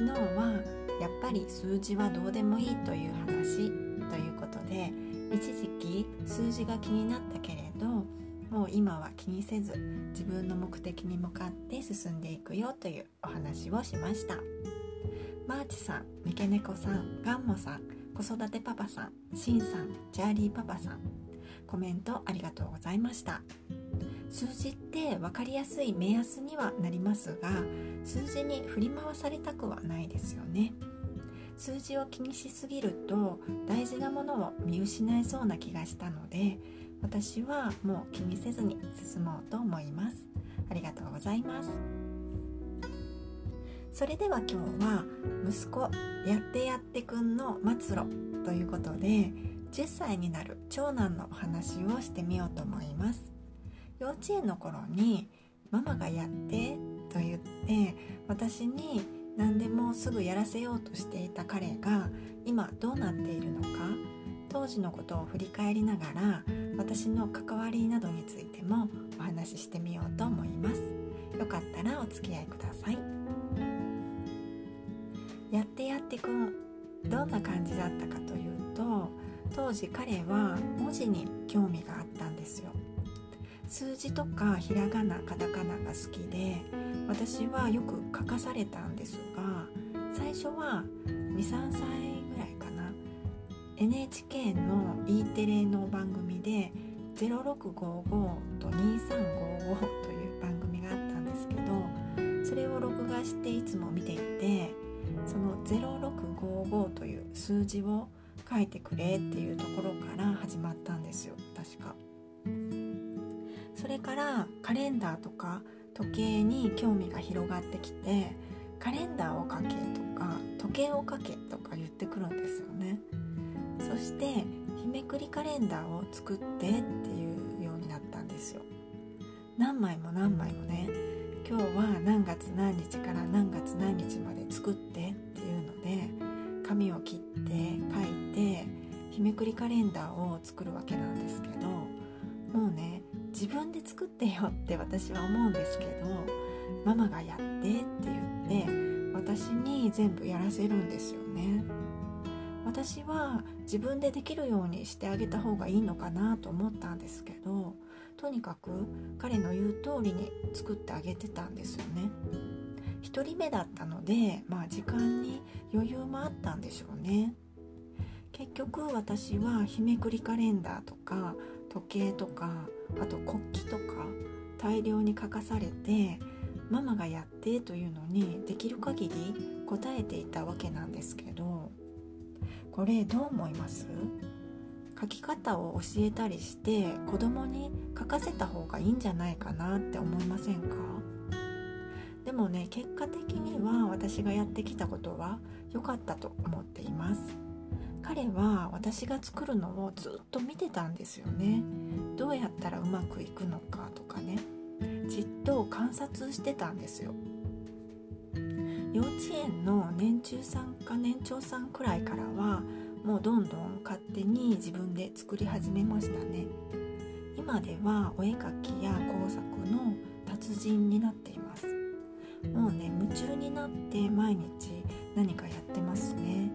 昨日はやっぱり数字はどうでもいいという話ということで一時期数字が気になったけれどもう今は気にせず自分の目的に向かって進んでいくよというお話をしました。マーチさん三毛猫さんガンモさん子育てパパさんシンさんジャーリーパパさんコメントありがとうございました。数字って分かりやすい目安にはなりますが数字に振り回されたくはないですよね。数字を気にしすぎると大事なものを見失いそうな気がしたので私はもう気にせずに進もうと思います。ありがとうございます。それでは今日は息子やってやってくんの末路ということで10歳になる長男のお話をしてみようと思います。幼稚園の頃にママがやってと言って私に何でもすぐやらせようとしていた彼が今どうなっているのか当時のことを振り返りながら私の関わりなどについてもお話ししてみようと思います。よかったらお付き合いください。やってやってくんどんな感じだったかというと当時彼は文字に興味があったんですよ。数字とかひらがなカタカナが好きで私はよく書かされたんですが最初は23歳ぐらいかな NHK の E テレの番組で「0655」と「2355」という番組があったんですけどそれを録画していつも見ていてその0655という数字を書いてくれっていうところから始まったんですよ確か。それからカレンダーとか時計に興味が広がってきてカレンダーをかけとか時計をかけとか言ってくるんですよね。そして日めくりカレンダーを作ってっていうようになったんですよ。何枚も何枚もね。今日は何月何日から何月何日まで作ってっていうので紙を切って書いて日めくりカレンダーを作るわけなんですけどもうね自分で作ってよって私は思うんですけどママがやってって言って私に全部やらせるんですよね。私は自分でできるようにしてあげた方がいいのかなと思ったんですけどとにかく彼の言う通りに作ってあげてたんですよね。1人目だったのでまあ時間に余裕もあったんでしょうね。結局私は日めくりカレンダーとか時計とかあと国旗とか大量に書かされてママがやってというのにできる限り答えていたわけなんですけどこれどう思います？書き方を教えたりして子供に書かせた方がいいんじゃないかなって思いませんか？でもね結果的には私がやってきたことは良かったと思っています。彼は私が作るのをずっと見てたんですよね。どうやったらうまくいくのかとかね。じっと観察してたんですよ。幼稚園の年中さんか年長さんくらいからはもうどんどん勝手に自分で作り始めましたね。今ではお絵かきや工作の達人になっています。もうね夢中になって毎日何かやってますね。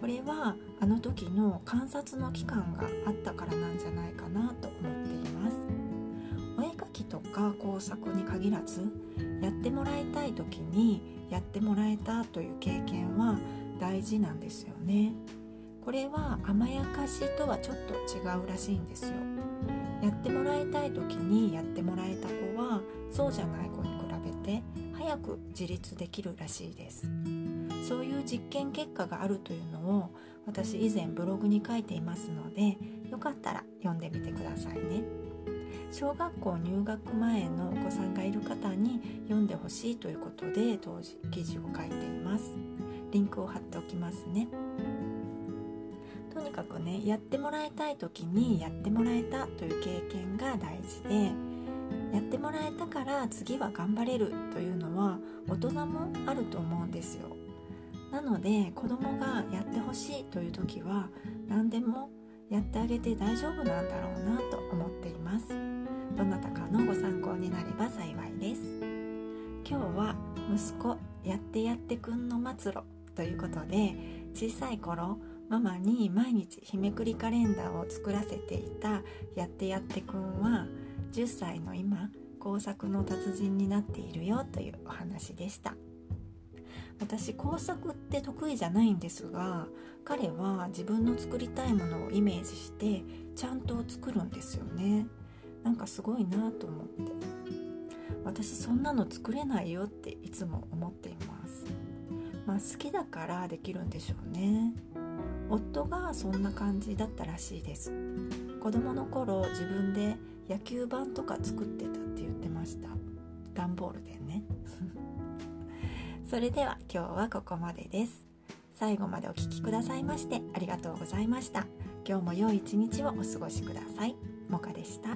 これはあの時の観察の期間があったからなんじゃないかなと思っています。お絵かきとか工作に限らずやってもらいたい時にやってもらえたという経験は大事なんですよね。これは甘やかしとはちょっと違うらしいんですよ。やってもらいたい時にやってもらえた子はそうじゃない子に比べて早く自立できるらしいです。そういう実験結果があるというのを私以前ブログに書いていますのでよかったら読んでみてくださいね。小学校入学前のお子さんがいる方に読んでほしいということで当時記事を書いています。リンクを貼っておきますね。とにかくねやってもらいたい時にやってもらえたという経験が大事でやってもらえたから次は頑張れるというのは大人もあると思うんですよ。なので子供がやってほしいという時は何でもやってあげて大丈夫なんだろうなと思っています。どなたかのご参考になれば幸いです。今日は息子やってやってくんの末路ということで小さい頃ママに毎日日めくりカレンダーを作らせていたやってやってくんは10歳の今工作の達人になっているよというお話でした。私工作って得意じゃないんですが彼は自分の作りたいものをイメージしてちゃんと作るんですよね。なんかすごいなと思って。私そんなの作れないよっていつも思っています。まあ好きだからできるんでしょうね。夫がそんな感じだったらしいです。子供の頃自分で野球盤とか作ってたって言ってました。段ボールでね。それでは今日はここまでです。最後までお聴きくださいましてありがとうございました。今日も良い一日をお過ごしください。もかでした。